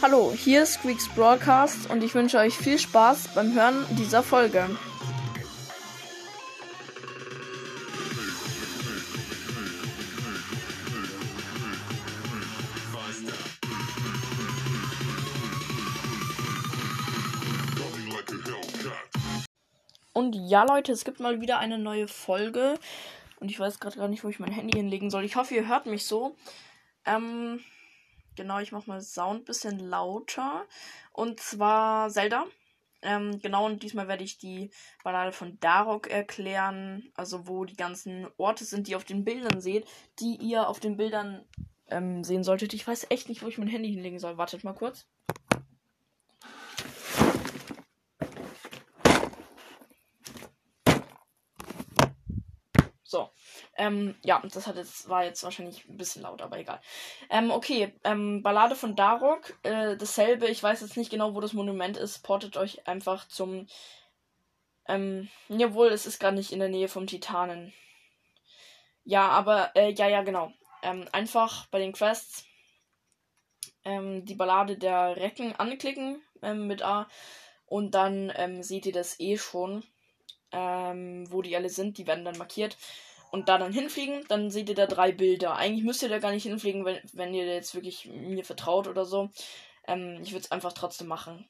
Hallo, hier ist Squeaks Broadcast und ich wünsche euch viel Spaß beim Hören dieser Folge. Und ja, Leute, es gibt mal wieder eine neue Folge. Und ich weiß gerade gar nicht, wo ich mein Handy hinlegen soll. Ich hoffe, ihr hört mich so. Ähm, genau, ich mache mal Sound ein bisschen lauter. Und zwar Zelda. Ähm, genau, und diesmal werde ich die Ballade von Darok erklären. Also, wo die ganzen Orte sind, die ihr auf den Bildern seht, die ihr auf den Bildern ähm, sehen solltet. Ich weiß echt nicht, wo ich mein Handy hinlegen soll. Wartet mal kurz. So. Ähm, ja, das hat jetzt, war jetzt wahrscheinlich ein bisschen laut, aber egal. Ähm, okay, ähm, Ballade von Darok, äh, dasselbe, ich weiß jetzt nicht genau, wo das Monument ist, portet euch einfach zum, ähm, jawohl, es ist gar nicht in der Nähe vom Titanen. Ja, aber, äh, ja, ja, genau. Ähm, einfach bei den Quests, ähm, die Ballade der Recken anklicken, ähm, mit A, und dann, ähm, seht ihr das eh schon ähm, wo die alle sind. Die werden dann markiert. Und da dann hinfliegen, dann seht ihr da drei Bilder. Eigentlich müsst ihr da gar nicht hinfliegen, wenn, wenn ihr jetzt wirklich mir vertraut oder so. Ähm, ich würde es einfach trotzdem machen.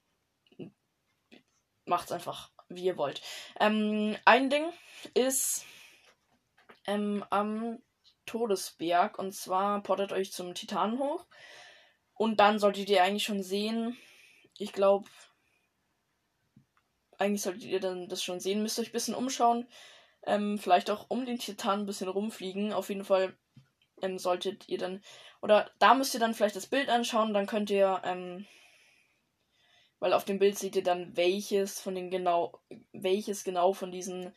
Macht's einfach, wie ihr wollt. Ähm, ein Ding ist ähm, am Todesberg. Und zwar portet euch zum Titan hoch. Und dann solltet ihr eigentlich schon sehen, ich glaube, eigentlich solltet ihr dann das schon sehen. Müsst euch ein bisschen umschauen. Ähm, vielleicht auch um den Titan ein bisschen rumfliegen. Auf jeden Fall ähm, solltet ihr dann. Oder da müsst ihr dann vielleicht das Bild anschauen. Dann könnt ihr. Ähm, weil auf dem Bild seht ihr dann, welches von den genau. Welches genau von diesen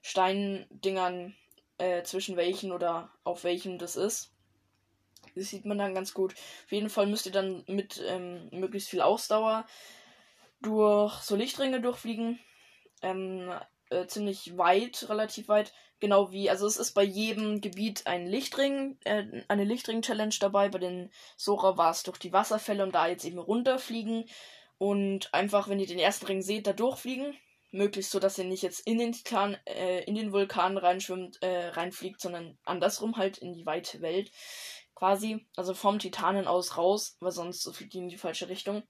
Steindingern äh, zwischen welchen oder auf welchem das ist. Das sieht man dann ganz gut. Auf jeden Fall müsst ihr dann mit ähm, möglichst viel Ausdauer durch so Lichtringe durchfliegen. Ähm, äh, ziemlich weit, relativ weit. Genau wie, also es ist bei jedem Gebiet ein Lichtring, äh, eine Lichtring-Challenge dabei. Bei den Sora war es durch die Wasserfälle und da jetzt eben runterfliegen. Und einfach, wenn ihr den ersten Ring seht, da durchfliegen. Möglichst so, dass ihr nicht jetzt in den Titan, äh, in den Vulkan reinschwimmt, äh, reinfliegt, sondern andersrum halt in die weite Welt. Quasi. Also vom Titanen aus raus, weil sonst so fliegt die in die falsche Richtung.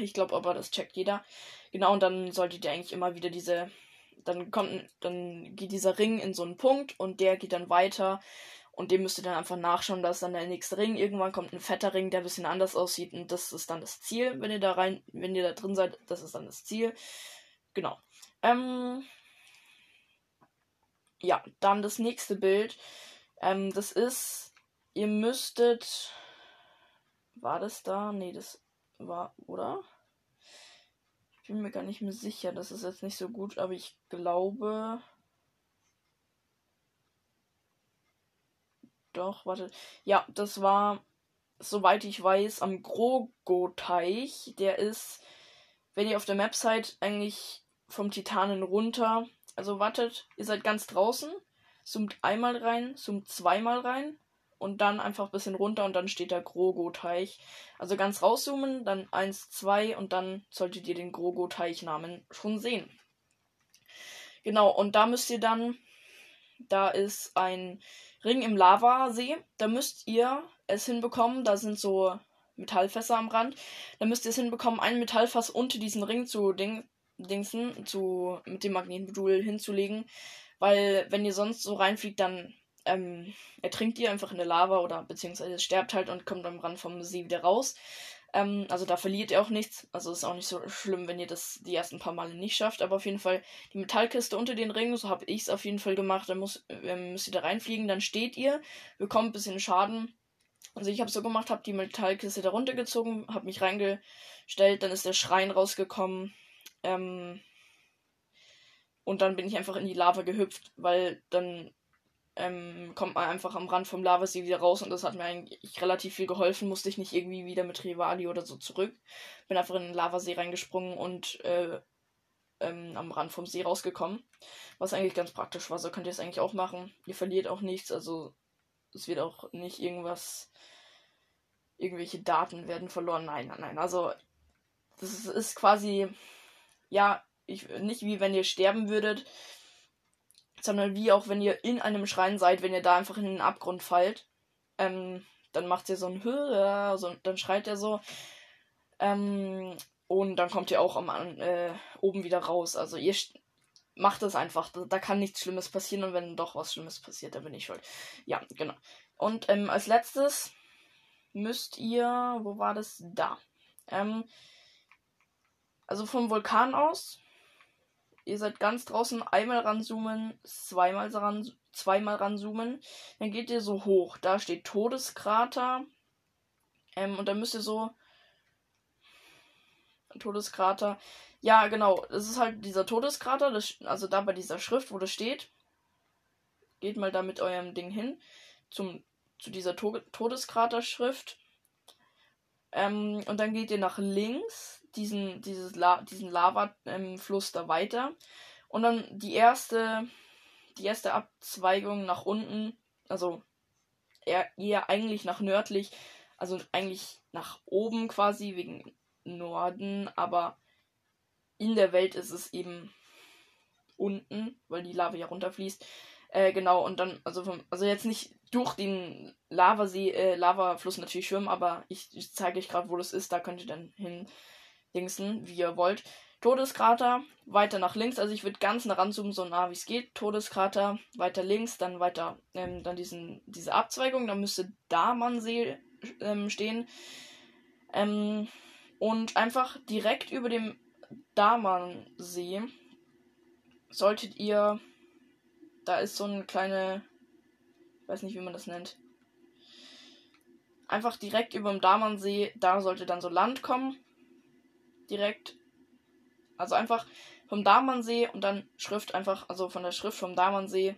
Ich glaube aber, das checkt jeder. Genau, und dann solltet ihr eigentlich immer wieder diese. Dann kommt, dann geht dieser Ring in so einen Punkt und der geht dann weiter. Und dem müsst ihr dann einfach nachschauen, dass dann der nächste Ring. Irgendwann kommt ein fetter Ring, der ein bisschen anders aussieht. Und das ist dann das Ziel, wenn ihr da rein, wenn ihr da drin seid, das ist dann das Ziel. Genau. Ähm, ja, dann das nächste Bild. Ähm, das ist, ihr müsstet. War das da? Nee, das war, oder? Ich bin mir gar nicht mehr sicher. Das ist jetzt nicht so gut, aber ich glaube. Doch, warte. Ja, das war, soweit ich weiß, am Grogo-Teich. Der ist, wenn ihr auf der Map seid, eigentlich vom Titanen runter. Also wartet, ihr seid ganz draußen, zoomt einmal rein, zoomt zweimal rein, und dann einfach ein bisschen runter und dann steht der Grogo-Teich. Also ganz rauszoomen, dann 1, 2 und dann solltet ihr den Grogo-Teichnamen schon sehen. Genau, und da müsst ihr dann, da ist ein Ring im Lavasee, da müsst ihr es hinbekommen, da sind so Metallfässer am Rand, da müsst ihr es hinbekommen, ein Metallfass unter diesen Ring zu ding, dingsen, zu, mit dem Magnetmodul hinzulegen, weil wenn ihr sonst so reinfliegt, dann ähm, ertrinkt ihr einfach in der Lava oder beziehungsweise sterbt halt und kommt am Rand vom See wieder raus. Ähm, also da verliert ihr auch nichts. Also ist auch nicht so schlimm, wenn ihr das die ersten paar Male nicht schafft. Aber auf jeden Fall die Metallkiste unter den Ringen, so habe ich es auf jeden Fall gemacht. Dann muss, ähm, müsst ihr da reinfliegen, dann steht ihr, bekommt ein bisschen Schaden. Also ich habe so gemacht, habe die Metallkiste da runtergezogen, habe mich reingestellt, dann ist der Schrein rausgekommen. Ähm, und dann bin ich einfach in die Lava gehüpft, weil dann ähm, kommt man einfach am Rand vom Lavasee wieder raus und das hat mir eigentlich relativ viel geholfen. Musste ich nicht irgendwie wieder mit Rivali oder so zurück. Bin einfach in den Lavasee reingesprungen und äh, ähm, am Rand vom See rausgekommen. Was eigentlich ganz praktisch war. So könnt ihr es eigentlich auch machen. Ihr verliert auch nichts, also es wird auch nicht irgendwas irgendwelche Daten werden verloren. Nein, nein, nein. Also, das ist quasi, ja, ich, nicht wie wenn ihr sterben würdet, sondern wie auch wenn ihr in einem Schrein seid, wenn ihr da einfach in den Abgrund fallt. Ähm, dann macht ihr so ein Höhe, so, dann schreit er so. Ähm, und dann kommt ihr auch am, äh, oben wieder raus. Also ihr macht es einfach. Da, da, kann nichts Schlimmes passieren und wenn doch was Schlimmes passiert, dann bin ich schuld. Ja, genau. Und ähm, als letztes müsst ihr, wo war das? Da. Ähm, also vom Vulkan aus. Ihr seid ganz draußen, einmal ranzoomen, zweimal ran, zweimal ranzoomen. Dann geht ihr so hoch. Da steht Todeskrater. Ähm, und dann müsst ihr so. Todeskrater. Ja, genau. Das ist halt dieser Todeskrater. Das, also da bei dieser Schrift, wo das steht. Geht mal da mit eurem Ding hin. Zum, zu dieser to Todeskrater-Schrift. Ähm, und dann geht ihr nach links, diesen, dieses La diesen Lava-Fluss ähm, da weiter. Und dann die erste, die erste Abzweigung nach unten, also eher, eher eigentlich nach nördlich, also eigentlich nach oben quasi wegen Norden, aber in der Welt ist es eben unten, weil die Lava ja runterfließt. Äh, genau, und dann, also, vom, also jetzt nicht durch den Lavasee, äh, Lavafluss natürlich schwimmen, aber ich, ich zeige euch gerade, wo das ist, da könnt ihr dann hin dingsen, wie ihr wollt. Todeskrater, weiter nach links, also ich würde ganz nah ranzoomen, so nah wie es geht. Todeskrater, weiter links, dann weiter, ähm, dann diesen, diese Abzweigung, dann müsste Damansee ähm, stehen. Ähm, und einfach direkt über dem Damansee solltet ihr. Da ist so eine kleine. Ich weiß nicht, wie man das nennt. Einfach direkt über dem Damansee, da sollte dann so Land kommen. Direkt. Also einfach vom Damansee und dann Schrift einfach, also von der Schrift vom Damansee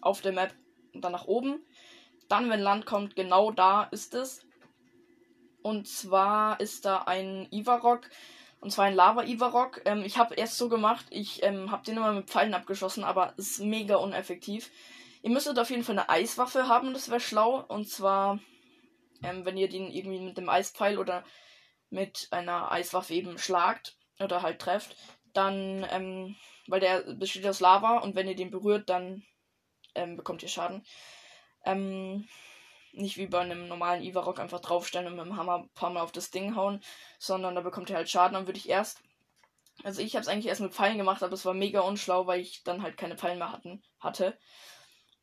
auf der Map und dann nach oben. Dann, wenn Land kommt, genau da ist es. Und zwar ist da ein Ivarok. Und zwar ein Lava-Ivarok. Ähm, ich habe erst so gemacht, ich ähm, habe den immer mit Pfeilen abgeschossen, aber es ist mega uneffektiv. Ihr müsstet auf jeden Fall eine Eiswaffe haben, das wäre schlau. Und zwar, ähm, wenn ihr den irgendwie mit dem Eispfeil oder mit einer Eiswaffe eben schlagt oder halt trefft, dann, ähm, weil der besteht aus Lava und wenn ihr den berührt, dann ähm, bekommt ihr Schaden. Ähm, nicht wie bei einem normalen Ivarok einfach draufstellen und mit dem Hammer ein paar Mal auf das Ding hauen, sondern da bekommt ihr halt Schaden. Dann würde ich erst. Also ich habe es eigentlich erst mit Pfeilen gemacht, aber es war mega unschlau, weil ich dann halt keine Pfeilen mehr hatten, hatte.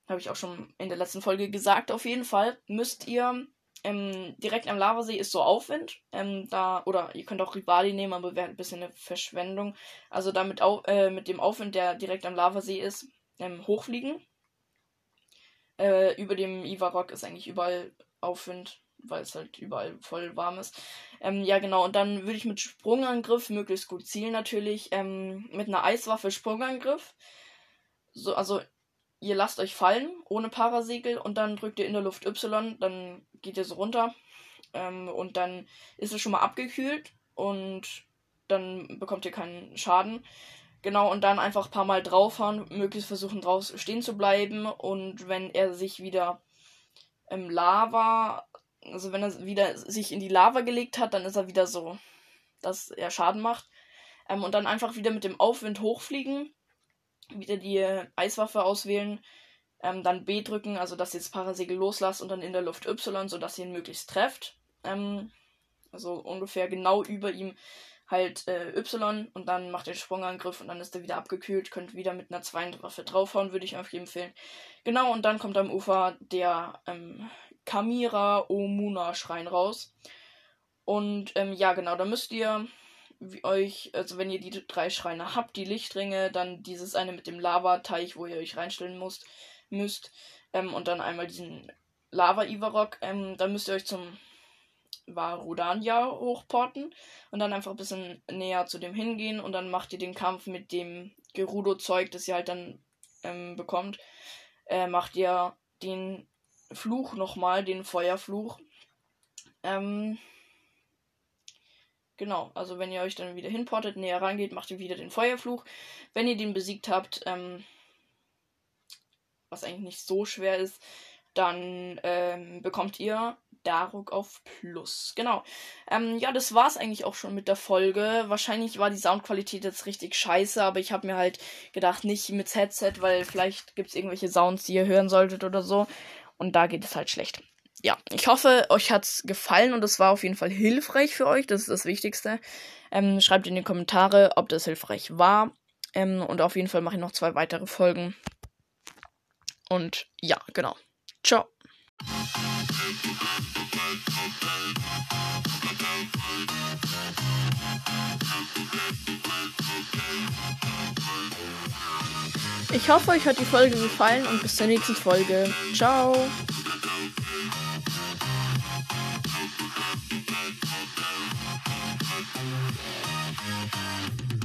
Habe ich auch schon in der letzten Folge gesagt. Auf jeden Fall müsst ihr ähm, direkt am Lavasee ist so Aufwind. Ähm, da, oder ihr könnt auch Rivali nehmen, aber wäre ein bisschen eine Verschwendung. Also damit au äh, mit dem Aufwind, der direkt am Lavasee ist, ähm, hochfliegen. Äh, über dem Ivarok ist eigentlich überall Aufwind, weil es halt überall voll warm ist. Ähm, ja, genau. Und dann würde ich mit Sprungangriff möglichst gut zielen natürlich. Ähm, mit einer Eiswaffe Sprungangriff. So, also ihr lasst euch fallen ohne Parasegel und dann drückt ihr in der Luft Y, dann geht ihr so runter. Ähm, und dann ist es schon mal abgekühlt und dann bekommt ihr keinen Schaden. Genau, und dann einfach ein paar Mal draufhauen, möglichst versuchen draus stehen zu bleiben. Und wenn er sich wieder im Lava, also wenn er wieder sich in die Lava gelegt hat, dann ist er wieder so, dass er Schaden macht. Ähm, und dann einfach wieder mit dem Aufwind hochfliegen, wieder die Eiswaffe auswählen, ähm, dann B drücken, also dass ihr das Parasegel loslasst und dann in der Luft Y, sodass ihr ihn möglichst trefft. Ähm, also ungefähr genau über ihm halt äh, Y und dann macht ihr Sprungangriff und dann ist er wieder abgekühlt. Könnt wieder mit einer zweiten Waffe draufhauen, würde ich euch empfehlen. Genau, und dann kommt am Ufer der ähm, Kamira Omuna Schrein raus. Und ähm, ja, genau, da müsst ihr euch, also wenn ihr die drei Schreine habt, die Lichtringe, dann dieses eine mit dem Lavateich, wo ihr euch reinstellen müsst, müsst ähm, und dann einmal diesen Lava-Ivarok, ähm, dann müsst ihr euch zum war Rodania hochporten und dann einfach ein bisschen näher zu dem hingehen und dann macht ihr den Kampf mit dem Gerudo-Zeug, das ihr halt dann ähm, bekommt, äh, macht ihr den Fluch nochmal, den Feuerfluch. Ähm, genau, also wenn ihr euch dann wieder hinportet, näher rangeht, macht ihr wieder den Feuerfluch. Wenn ihr den besiegt habt, ähm, was eigentlich nicht so schwer ist, dann ähm, bekommt ihr Daruk auf Plus. Genau. Ähm, ja, das war's eigentlich auch schon mit der Folge. Wahrscheinlich war die Soundqualität jetzt richtig scheiße, aber ich habe mir halt gedacht, nicht mit Headset, weil vielleicht gibt's irgendwelche Sounds, die ihr hören solltet oder so. Und da geht es halt schlecht. Ja, ich hoffe, euch hat's gefallen und es war auf jeden Fall hilfreich für euch. Das ist das Wichtigste. Ähm, schreibt in die Kommentare, ob das hilfreich war. Ähm, und auf jeden Fall mache ich noch zwei weitere Folgen. Und ja, genau. Ciao. Ich hoffe, euch hat die Folge gefallen und bis zur nächsten Folge. Ciao.